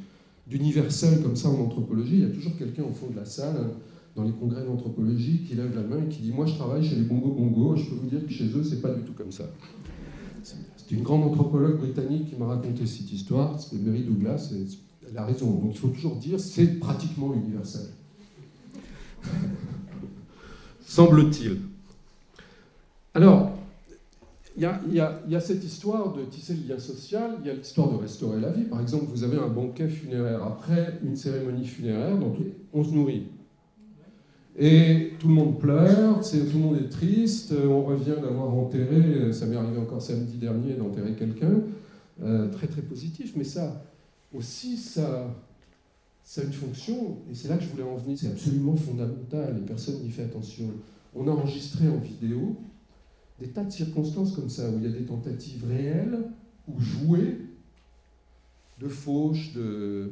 d'universel comme ça en anthropologie, il y a toujours quelqu'un au fond de la salle, dans les congrès d'anthropologie, qui lève la main et qui dit Moi je travaille chez les Bongo Bongo, je peux vous dire que chez eux, c'est pas du tout comme ça. C'est une grande anthropologue britannique qui m'a raconté cette histoire, c'est Mary Douglas, et elle a raison. Donc il faut toujours dire c'est pratiquement universel [laughs] semble-t-il. Alors, il y, a, cette histoire de tisser le lien social, il y a l'histoire de restaurer la vie. Par exemple, vous avez un banquet funéraire. Après une cérémonie funéraire, donc on se nourrit. Et tout le monde pleure, tout le monde est triste, on revient d'avoir enterré, ça m'est arrivé encore samedi dernier d'enterrer quelqu'un, euh, très très positif, mais ça aussi, ça, ça a une fonction, et c'est là que je voulais en venir, c'est absolument fondamental, et personne n'y fait attention. On a enregistré en vidéo des tas de circonstances comme ça, où il y a des tentatives réelles, ou jouées, de fauche, de,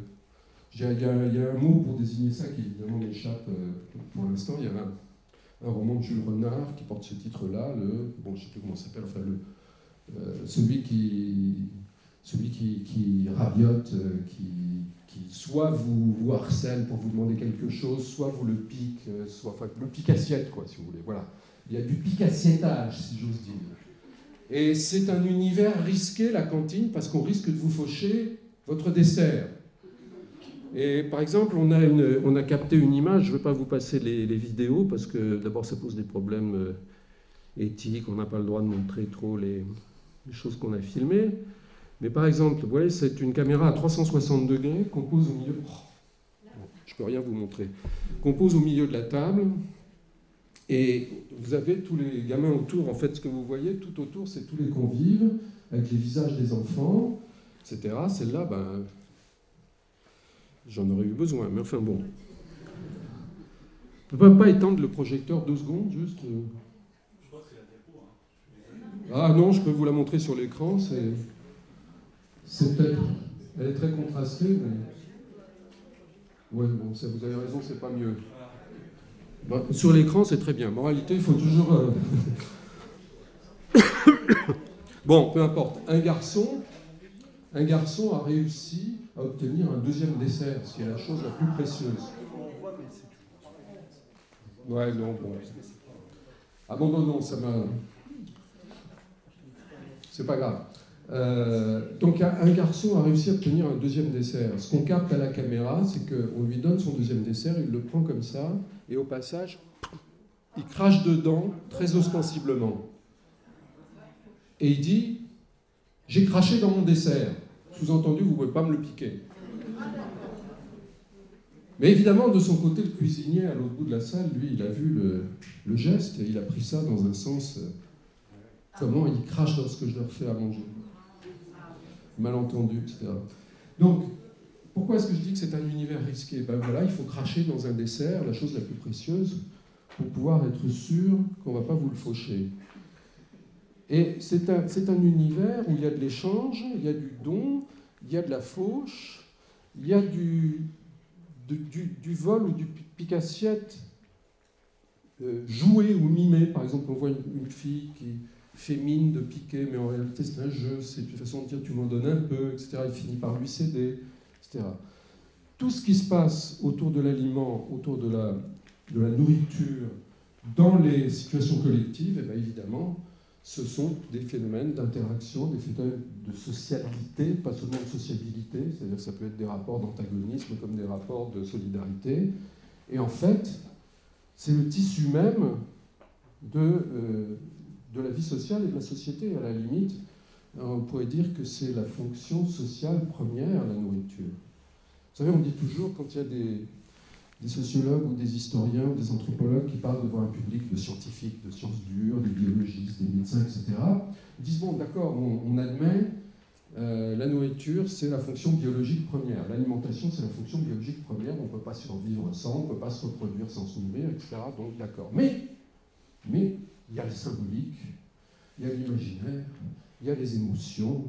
il y, a, un mot pour désigner ça qui évidemment m'échappe euh, pour l'instant. Il y a un, roman de Jules Renard qui porte ce titre-là, le, bon, je ne sais plus comment ça s'appelle, enfin le, euh, celui qui, celui qui, qui euh, qui, soit vous, harcèle pour vous demander quelque chose, soit vous le pique, soit enfin, le pique assiette quoi, si vous voulez. Voilà, il y a du pique assiettage, si j'ose dire. Et c'est un univers risqué la cantine parce qu'on risque de vous faucher votre dessert. Et par exemple, on a, on a capté une image, je ne vais pas vous passer les, vidéos parce que d'abord ça pose des problèmes euh, éthiques, on n'a pas le droit de montrer trop les, choses qu'on a filmées. Mais par exemple, vous voyez, c'est une caméra à 360 degrés qu'on pose au milieu. Oh, je peux rien vous montrer. Qu'on pose au milieu de la table. Et vous avez tous les gamins autour. En fait, ce que vous voyez tout autour, c'est tous les convives avec les visages des enfants, etc. Celle-là, ben, J'en aurais eu besoin, mais enfin bon. On ne peut pas étendre le projecteur deux secondes, juste euh. Je crois que c'est la hein. Ah non, je peux vous la montrer sur l'écran. C'est, elle est très contrastée, mais. Ouais, bon, ça, vous avez raison, c'est pas mieux. Bah, sur l'écran, c'est très bien. Moralité, il faut toujours. Euh, [coughs] bon, peu importe. Un garçon, un garçon a réussi à obtenir un deuxième dessert, ce qui est la chose la plus précieuse. Ouais, non, bon. Ah bon, non, non, ça m'a. C'est pas grave. Euh, donc un garçon a réussi à obtenir un deuxième dessert. Ce qu'on capte à la caméra, c'est qu'on lui donne son deuxième dessert, il le prend comme ça, et au passage, il crache dedans très ostensiblement. Et il dit, j'ai craché dans mon dessert. Sous-entendu, vous ne pouvez pas me le piquer. Mais évidemment, de son côté, le cuisinier à l'autre bout de la salle, lui, il a vu le, geste et il a pris ça dans un sens euh, comment il crache dans ce que je leur fais à manger. Malentendu, etc. Donc, pourquoi est-ce que je dis que c'est un univers risqué? Ben voilà, il faut cracher dans un dessert, la chose la plus précieuse, pour pouvoir être sûr qu'on ne va pas vous le faucher. Et c'est un, un, univers où il y a de l'échange, il y a du don, il y a de la fauche, il y a du, du, vol ou du picassiette euh, joué ou mimé. Par exemple, on voit une, fille qui fait de piquer, mais en réalité c'est un jeu, c'est une façon de dire tu m'en donnes un peu, etc. Il finit par lui céder, etc. Tout ce qui se passe autour de l'aliment, autour de la, nourriture, dans les situations collectives, eh bien évidemment, ce sont des phénomènes d'interaction, des phénomènes de socialité, pas seulement de sociabilité, c'est-à-dire ça peut être des rapports d'antagonisme comme des rapports de solidarité. Et en fait, c'est le tissu même de, euh, de la vie sociale et de la société. À la limite, on pourrait dire que c'est la fonction sociale première, la nourriture. Vous savez, on dit toujours, quand il y a des, des sociologues ou des historiens ou des anthropologues qui parlent devant un public de scientifiques, de sciences dures, des biologistes, des médecins, etc., ils disent, bon, d'accord, on, admet euh, la nourriture, c'est la fonction biologique première. L'alimentation, c'est la fonction biologique première. On ne peut pas survivre sans, on ne peut pas se reproduire sans se nourrir, etc. Donc, d'accord. Mais, mais, il y a le symbolique, il y a l'imaginaire, il y a les émotions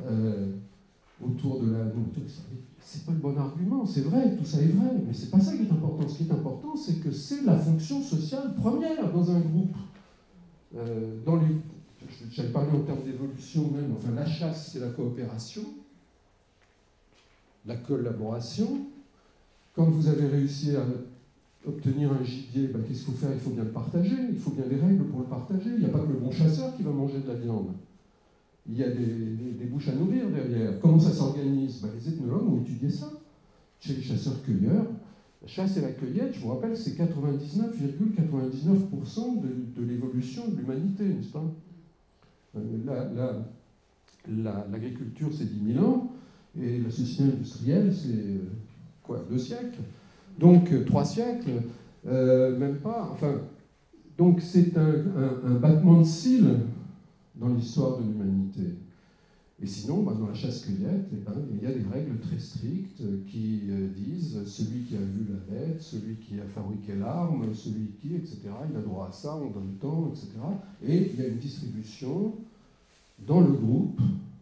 euh, autour de la nourriture c'est pas le bon argument, c'est vrai, tout ça est vrai, mais c'est pas ça qui est important. Ce qui est important, c'est que c'est la fonction sociale première dans un groupe. Euh, dans les, j'avais parlé en termes d'évolution même, enfin la chasse, c'est la coopération, la collaboration. Quand vous avez réussi à obtenir un gibier, ben, qu'est-ce qu'il faut faire? Il faut bien le partager, il faut bien des règles pour le partager. Il n'y a pas que le bon chasseur qui va manger de la viande. Il y a des, bouches à nourrir derrière. Comment ça s'organise? Ben, Les ethnologues ont étudié ça. Chez les chasseurs-cueilleurs, la chasse et la cueillette, je vous rappelle, c'est 99,99% de, l'évolution de l'humanité, n'est-ce pas? Euh, L'agriculture, c'est 10 000 ans, et la société industrielle, c'est euh, quoi? Deux siècles Donc, euh, trois siècles. Euh, même pas. Enfin, donc c'est un, battement de cils dans l'histoire de l'humanité. Et sinon, bah, dans la chasse-cueillette, eh ben, il y a des règles très strictes qui euh, disent celui qui a vu la bête, celui qui a fabriqué l'arme, celui qui, etc., il a droit à ça, on donne temps, etc. Et il y a une distribution dans le groupe, qui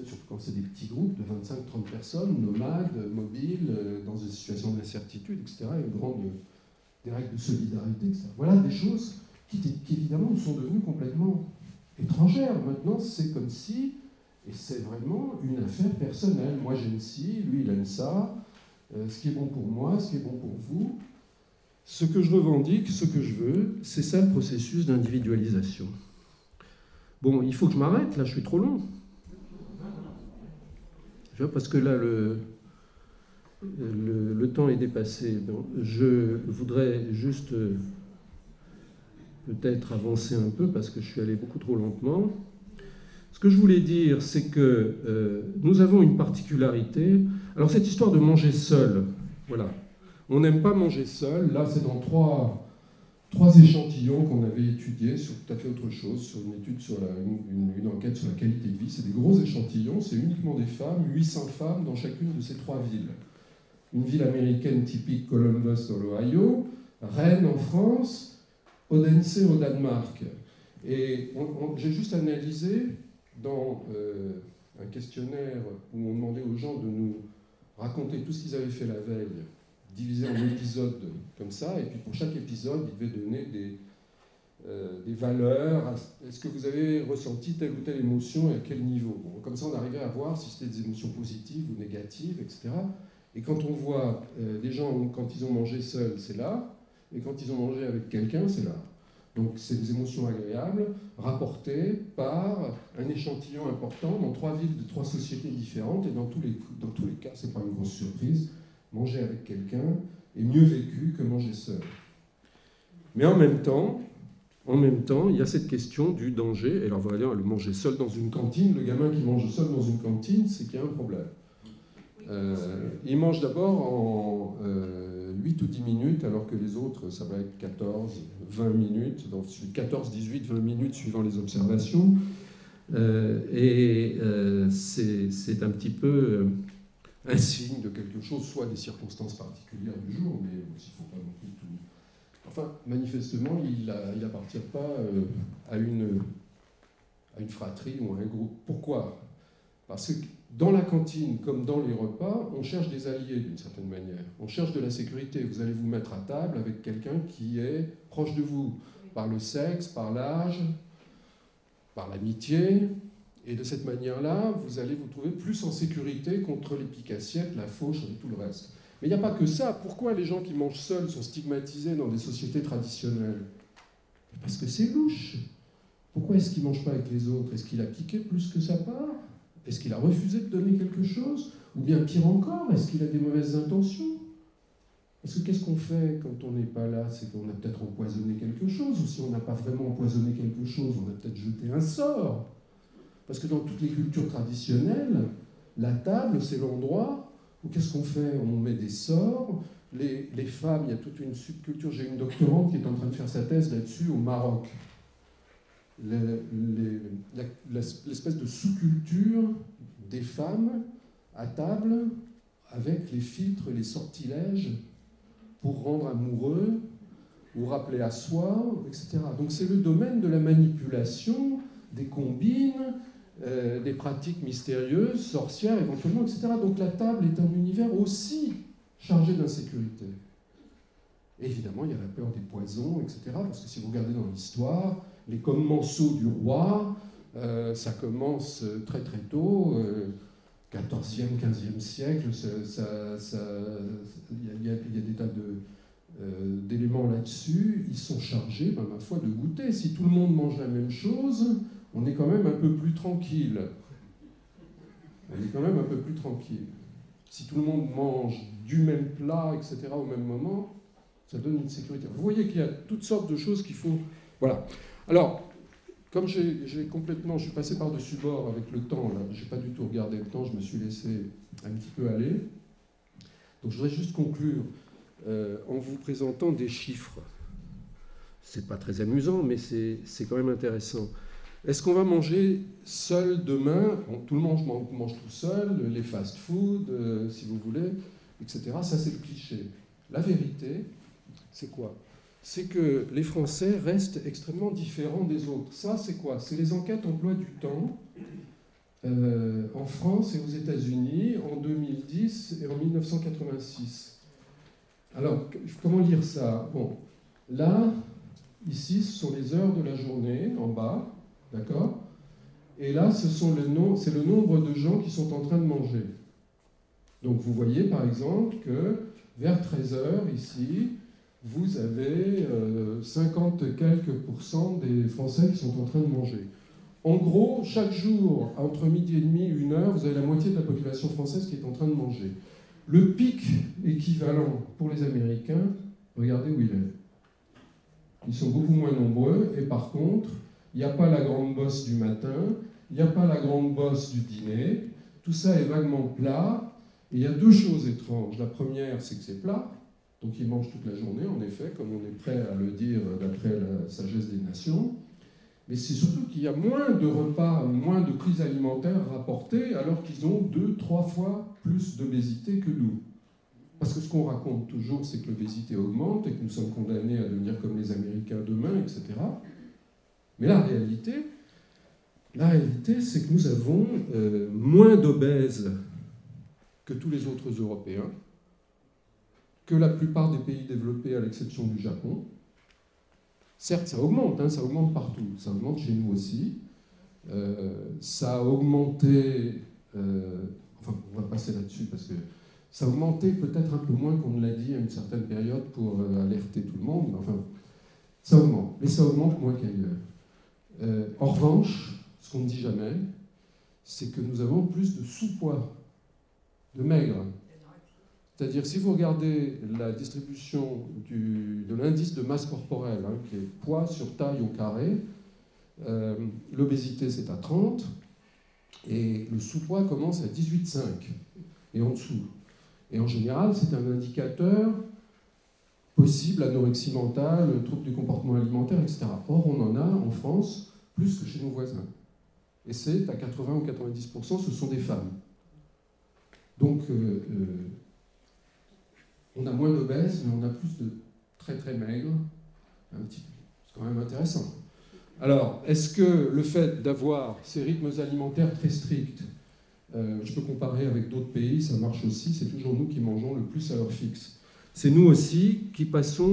surtout quand c'est des petits groupes de 25-30 personnes, nomades, mobiles, euh, dans des situations d'incertitude, etc., une grande, des règles de solidarité, etc. Voilà des choses qui, évidemment sont devenues complètement étrangère. Maintenant, c'est comme si, et c'est vraiment une affaire personnelle. Moi, j'aime ci, lui, il aime ça. Euh, ce qui est bon pour moi, ce qui est bon pour vous. Ce que je revendique, ce que je veux, c'est ça le processus d'individualisation. Bon, il faut que je m'arrête, là, je suis trop long. Parce que là, le, le, temps est dépassé. je voudrais juste peut-être avancer un peu parce que je suis allé beaucoup trop lentement. Ce que je voulais dire, c'est que euh, nous avons une particularité. Alors cette histoire de manger seul, voilà. On n'aime pas manger seul. Là, c'est dans trois, trois échantillons qu'on avait étudiés sur tout à fait autre chose, sur une étude sur une, enquête sur la qualité de vie. C'est des gros échantillons, c'est uniquement des femmes, 800 femmes dans chacune de ces trois villes. Une ville américaine typique, Columbus dans l'Ohio, Rennes en France, Odense au Danemark. Et j'ai juste analysé dans euh, un questionnaire où on demandait aux gens de nous raconter tout ce qu'ils avaient fait la veille, divisé en épisodes comme ça, et puis pour chaque épisode, ils devaient donner des, euh, des valeurs. Est-ce que vous avez ressenti telle ou telle émotion et à quel niveau? Comme ça, on arrivait à voir si c'était des émotions positives ou négatives, etc. Et quand on voit euh, des gens, quand ils ont mangé seuls, c'est là, et quand ils ont mangé avec quelqu'un, c'est là. Donc c'est des émotions agréables rapportées par un échantillon important dans trois villes de trois sociétés différentes et dans tous les, dans tous les cas, c'est pas une grosse surprise, manger avec quelqu'un est mieux vécu que manger seul. Mais en même temps, en même temps, il y a cette question du danger. Et alors voilà, le manger seul dans une cantine, le gamin qui mange seul dans une cantine, c'est qu'il y a un problème. Euh, il mange d'abord en euh, 8 ou 10 minutes, alors que les autres, ça va être 14, 20 minutes, donc 14, 18, 20 minutes suivant les observations. Euh, et euh, c'est un petit peu un signe de quelque chose, soit des circonstances particulières du jour, mais il ne faut pas non plus tout. Enfin, manifestement, il n'appartient pas à, une, à une fratrie ou à un groupe. Pourquoi? Parce que dans la cantine comme dans les repas, on cherche des alliés d'une certaine manière. On cherche de la sécurité. Vous allez vous mettre à table avec quelqu'un qui est proche de vous, par le sexe, par l'âge, par l'amitié. Et de cette manière-là, vous allez vous trouver plus en sécurité contre les piques-assiettes, la fauche et tout le reste. Mais il n'y a pas que ça. Pourquoi les gens qui mangent seuls sont stigmatisés dans des sociétés traditionnelles? Parce que c'est louche. Pourquoi est-ce qu'il ne mange pas avec les autres? Est-ce qu'il a piqué plus que sa part? Est-ce qu'il a refusé de donner quelque chose? Ou bien pire encore, est-ce qu'il a des mauvaises intentions? Parce que qu'est-ce qu'on fait quand on n'est pas là? C'est qu'on a peut-être empoisonné quelque chose, ou si on n'a pas vraiment empoisonné quelque chose, on a peut-être jeté un sort. Parce que dans toutes les cultures traditionnelles, la table, c'est l'endroit où qu'est-ce qu'on fait? On met des sorts. Les, femmes, il y a toute une subculture. J'ai une doctorante qui est en train de faire sa thèse là-dessus au Maroc l'espèce de sous-culture des femmes à table avec les filtres, les sortilèges pour rendre amoureux ou rappeler à soi, etc. Donc c'est le domaine de la manipulation, des combines, euh, des pratiques mystérieuses, sorcières éventuellement, etc. Donc la table est un univers aussi chargé d'insécurité. Évidemment, il y a la peur des poisons, etc. Parce que si vous regardez dans l'histoire, les commensaux du roi, euh, ça commence très très tôt, 14e, euh, 15e siècle, il y, a des tas euh, d'éléments là-dessus, ils sont chargés, ben, ma foi, de goûter. Si tout le monde mange la même chose, on est quand même un peu plus tranquille. On est quand même un peu plus tranquille. Si tout le monde mange du même plat, etc., au même moment, ça donne une sécurité. Vous voyez qu'il y a toutes sortes de choses qu'il faut... Voilà. Alors, comme j'ai complètement, je suis passé par-dessus bord avec le temps, là, j'ai pas du tout regardé le temps, je me suis laissé un petit peu aller. Donc je voudrais juste conclure euh, en vous présentant des chiffres. C'est pas très amusant, mais c'est quand même intéressant. Est-ce qu'on va manger seul demain? Tout le monde mange, tout seul, les fast-food, euh, si vous voulez, etc. Ça, c'est le cliché. La vérité, c'est quoi? C'est que les Français restent extrêmement différents des autres. Ça, c'est quoi? C'est les enquêtes emploi du temps euh, en France et aux États-Unis en 2010 et en 1986. Alors, comment lire ça? Bon, là, ici, ce sont les heures de la journée en bas, d'accord? Et là, c'est le nombre de gens qui sont en train de manger. Donc, vous voyez par exemple que vers 13 heures ici, vous avez 50 euh, quelques pourcents des Français qui sont en train de manger. En gros, chaque jour, entre midi et demi, une heure, vous avez la moitié de la population française qui est en train de manger. Le pic équivalent pour les Américains, regardez où il est. Ils sont beaucoup moins nombreux et par contre, il n'y a pas la grande bosse du matin, il n'y a pas la grande bosse du dîner, tout ça est vaguement plat. Et il y a deux choses étranges. La première, c'est que c'est plat, donc ils mangent toute la journée, en effet, comme on est prêt à le dire d'après la sagesse des nations mais c'est surtout qu'il y a moins de repas, moins de prises alimentaires rapportées, alors qu'ils ont deux, trois fois plus d'obésité que nous. Parce que ce qu'on raconte toujours, c'est que l'obésité augmente et que nous sommes condamnés à devenir comme les Américains demain, etc. Mais la réalité, la réalité, c'est que nous avons euh, moins d'obèses que tous les autres Européens, que la plupart des pays développés, à l'exception du Japon, Certes, ça augmente, hein, ça augmente partout, ça augmente chez nous aussi. Euh, ça a augmenté, euh, enfin on va passer là-dessus parce que ça a augmenté peut-être un peu moins qu'on ne l'a dit à une certaine période pour alerter tout le monde, enfin ça augmente, mais ça augmente moins qu'ailleurs. En revanche, ce qu'on ne dit jamais, c'est que nous avons plus de sous-poids, de maigres. C'est-à-dire, si vous regardez la distribution de l'indice de masse corporelle, hein, qui est poids sur taille au carré, euh, l'obésité c'est à 30, et le sous-poids commence à 18,5 et en dessous. Et en général, c'est un indicateur possible, anorexie mentale, trouble du comportement alimentaire, etc. Or, on en a en France plus que chez nos voisins. Et c'est à 80 ou 90%, ce sont des femmes. Donc, euh, euh, on a moins d'obèses, mais on a plus de très très maigres. C'est quand même intéressant. Alors, est-ce que le fait d'avoir ces rythmes alimentaires très stricts, euh, je peux comparer avec d'autres pays, ça marche aussi, c'est toujours nous qui mangeons le plus à l'heure fixe. C'est nous aussi qui passons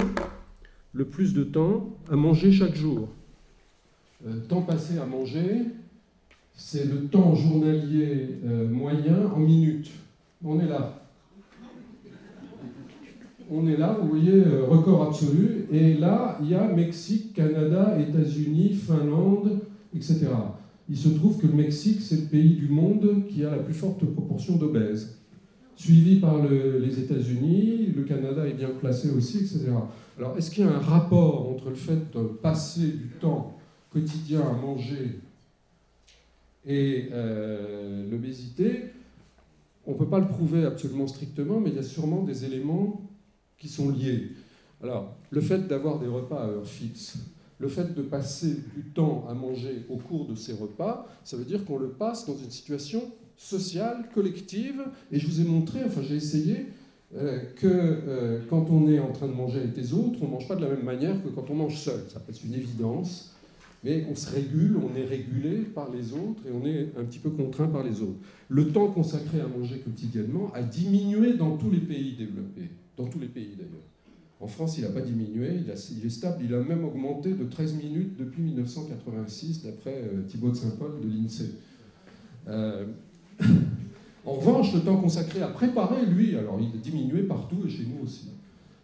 le plus de temps à manger chaque jour. Euh, temps passé à manger, c'est le temps journalier euh, moyen en minutes. On est là on est là, vous voyez, euh, record absolu. Et là, il y a Mexique, Canada, États-Unis, Finlande, etc. Il se trouve que le Mexique, c'est le pays du monde qui a la plus forte proportion d'obèses. Suivi par les États-Unis, le Canada est bien placé aussi, etc. Alors, est-ce qu'il y a un rapport entre le fait de passer du temps quotidien à manger et euh, l'obésité? On ne peut pas le prouver absolument strictement, mais il y a sûrement des éléments qui sont liés. Alors, le fait d'avoir des repas à heure fixe, le fait de passer du temps à manger au cours de ces repas, ça veut dire qu'on le passe dans une situation sociale, collective, et je vous ai montré, enfin j'ai essayé, euh, que euh, quand on est en train de manger avec les autres, on ne mange pas de la même manière que quand on mange seul. Ça peut une évidence, mais on se régule, on est régulé par les autres et on est un petit peu contraint par les autres. Le temps consacré à manger quotidiennement a diminué dans tous les pays développés dans tous les pays d'ailleurs. En France, il n'a pas diminué, il, est stable, il a même augmenté de 13 minutes depuis 1986, d'après euh, Thibaut de Saint-Paul de l'INSEE. En revanche, le temps consacré à préparer, lui, alors il a diminué partout et chez nous aussi.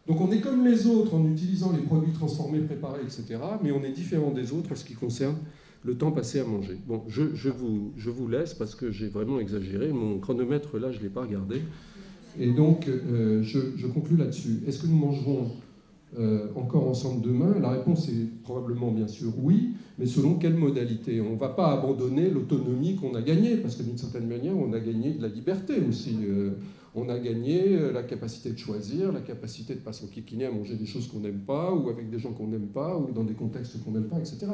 Donc on est comme les autres en utilisant les produits transformés, préparés, etc. Mais on est différent des autres en ce qui concerne le temps passé à manger. Bon, je, vous, je laisse parce que j'ai vraiment exagéré. Mon chronomètre, là, je ne l'ai pas regardé. Et donc, euh, je, conclue là-dessus. Est-ce que nous mangerons euh, encore ensemble demain La réponse est probablement bien sûr oui, mais selon quelle modalité On ne va pas abandonner l'autonomie qu'on a gagnée, parce que d'une certaine manière, on a gagné de la liberté aussi. Euh, on a gagné euh, la capacité de choisir, la capacité de ne pas s'enquiquiner à manger des choses qu'on n'aime pas, ou avec des gens qu'on n'aime pas, ou dans des contextes qu'on n'aime pas, etc.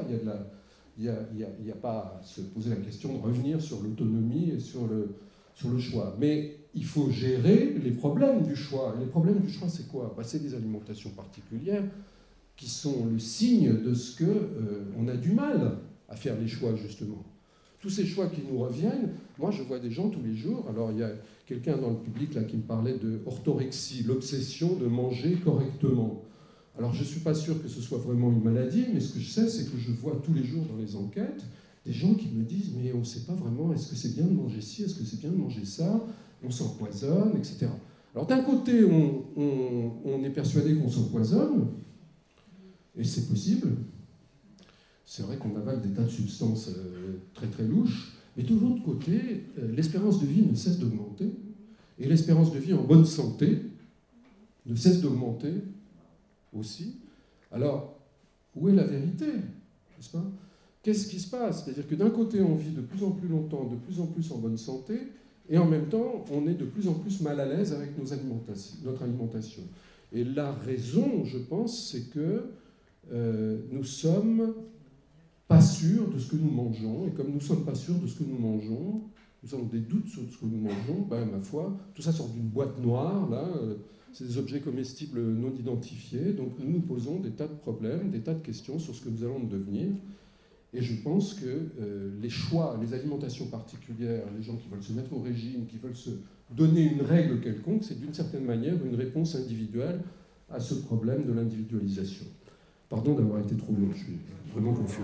Il n'y a, pas à se poser la question de revenir sur l'autonomie et sur le, sur le choix. Mais il faut gérer les problèmes du choix. les problèmes du choix, c'est quoi? Bah, C'est des alimentations particulières qui sont le signe de ce qu'on euh, a du mal à faire les choix, justement. Tous ces choix qui nous reviennent, moi je vois des gens tous les jours, alors il y a quelqu'un dans le public là qui me parlait de orthorexie, l'obsession de manger correctement. Alors je ne suis pas sûr que ce soit vraiment une maladie, mais ce que je sais, c'est que je vois tous les jours dans les enquêtes des gens qui me disent mais on ne sait pas vraiment, est-ce que c'est bien de manger ci, est-ce que c'est bien de manger ça, on s'empoisonne, etc. Alors d'un côté, on, est persuadé qu'on s'empoisonne, et c'est possible. C'est vrai qu'on avale des tas de substances euh, très très louches, mais de l'autre côté, euh, l'espérance de vie ne cesse d'augmenter, et l'espérance de vie en bonne santé ne cesse d'augmenter aussi. Alors, où est la vérité Qu'est-ce qui se passe? C'est-à-dire que d'un côté, on vit de plus en plus longtemps, de plus en plus en bonne santé, et en même temps, on est de plus en plus mal à l'aise avec notre alimentation. Et la raison, je pense, c'est que euh, nous sommes pas sûrs de ce que nous mangeons, et comme nous ne sommes pas sûrs de ce que nous mangeons, nous avons des doutes sur ce que nous mangeons, ben, ma foi, tout ça sort d'une boîte noire, là, euh, c'est des objets comestibles non identifiés, donc nous nous posons des tas de problèmes, des tas de questions sur ce que nous allons devenir. Et je pense que euh, les choix, les alimentations particulières, les gens qui veulent se mettre au régime, qui veulent se donner une règle quelconque, c'est d'une certaine manière une réponse individuelle à ce problème de l'individualisation. Pardon d'avoir été trop long, je suis vraiment confus.